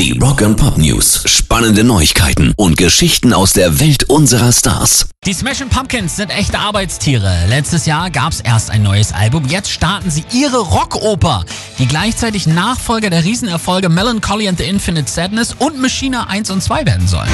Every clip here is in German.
Die Rock and Pop News. Spannende Neuigkeiten und Geschichten aus der Welt unserer Stars. Die Smashing Pumpkins sind echte Arbeitstiere. Letztes Jahr gab es erst ein neues Album. Jetzt starten sie ihre Rockoper, die gleichzeitig Nachfolger der Riesenerfolge Melancholy and the Infinite Sadness und Machina 1 und 2 werden sollen.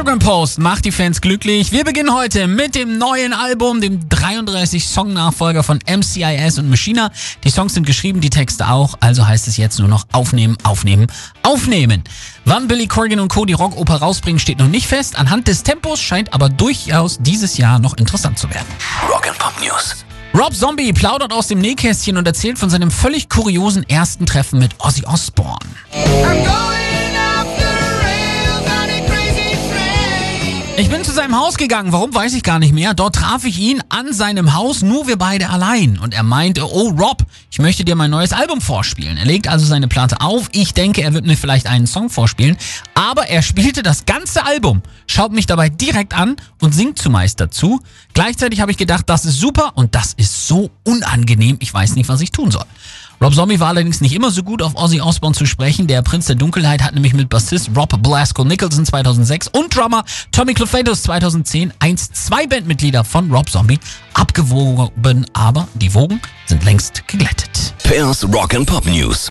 Instagram-Post macht die Fans glücklich. Wir beginnen heute mit dem neuen Album, dem 33-Song-Nachfolger von MCIS und Machina. Die Songs sind geschrieben, die Texte auch, also heißt es jetzt nur noch aufnehmen, aufnehmen, aufnehmen. Wann Billy Corgan und Co. die Rockoper rausbringen, steht noch nicht fest. Anhand des Tempos scheint aber durchaus dieses Jahr noch interessant zu werden. Rock and Pop News. Rob Zombie plaudert aus dem Nähkästchen und erzählt von seinem völlig kuriosen ersten Treffen mit Ozzy Osbourne. Ich bin zu seinem Haus gegangen, warum weiß ich gar nicht mehr. Dort traf ich ihn an seinem Haus, nur wir beide allein. Und er meinte, oh Rob, ich möchte dir mein neues Album vorspielen. Er legt also seine Platte auf. Ich denke, er wird mir vielleicht einen Song vorspielen. Aber er spielte das ganze Album, schaut mich dabei direkt an und singt zumeist dazu. Gleichzeitig habe ich gedacht, das ist super und das ist so unangenehm. Ich weiß nicht, was ich tun soll. Rob Zombie war allerdings nicht immer so gut auf Ozzy Osbourne zu sprechen. Der Prinz der Dunkelheit hat nämlich mit Bassist Rob Blasco Nicholson 2006 und Drummer Tommy Clufatos 2010 einst zwei Bandmitglieder von Rob Zombie abgewogen, aber die Wogen sind längst geglättet. Pairs Rock and Pop News.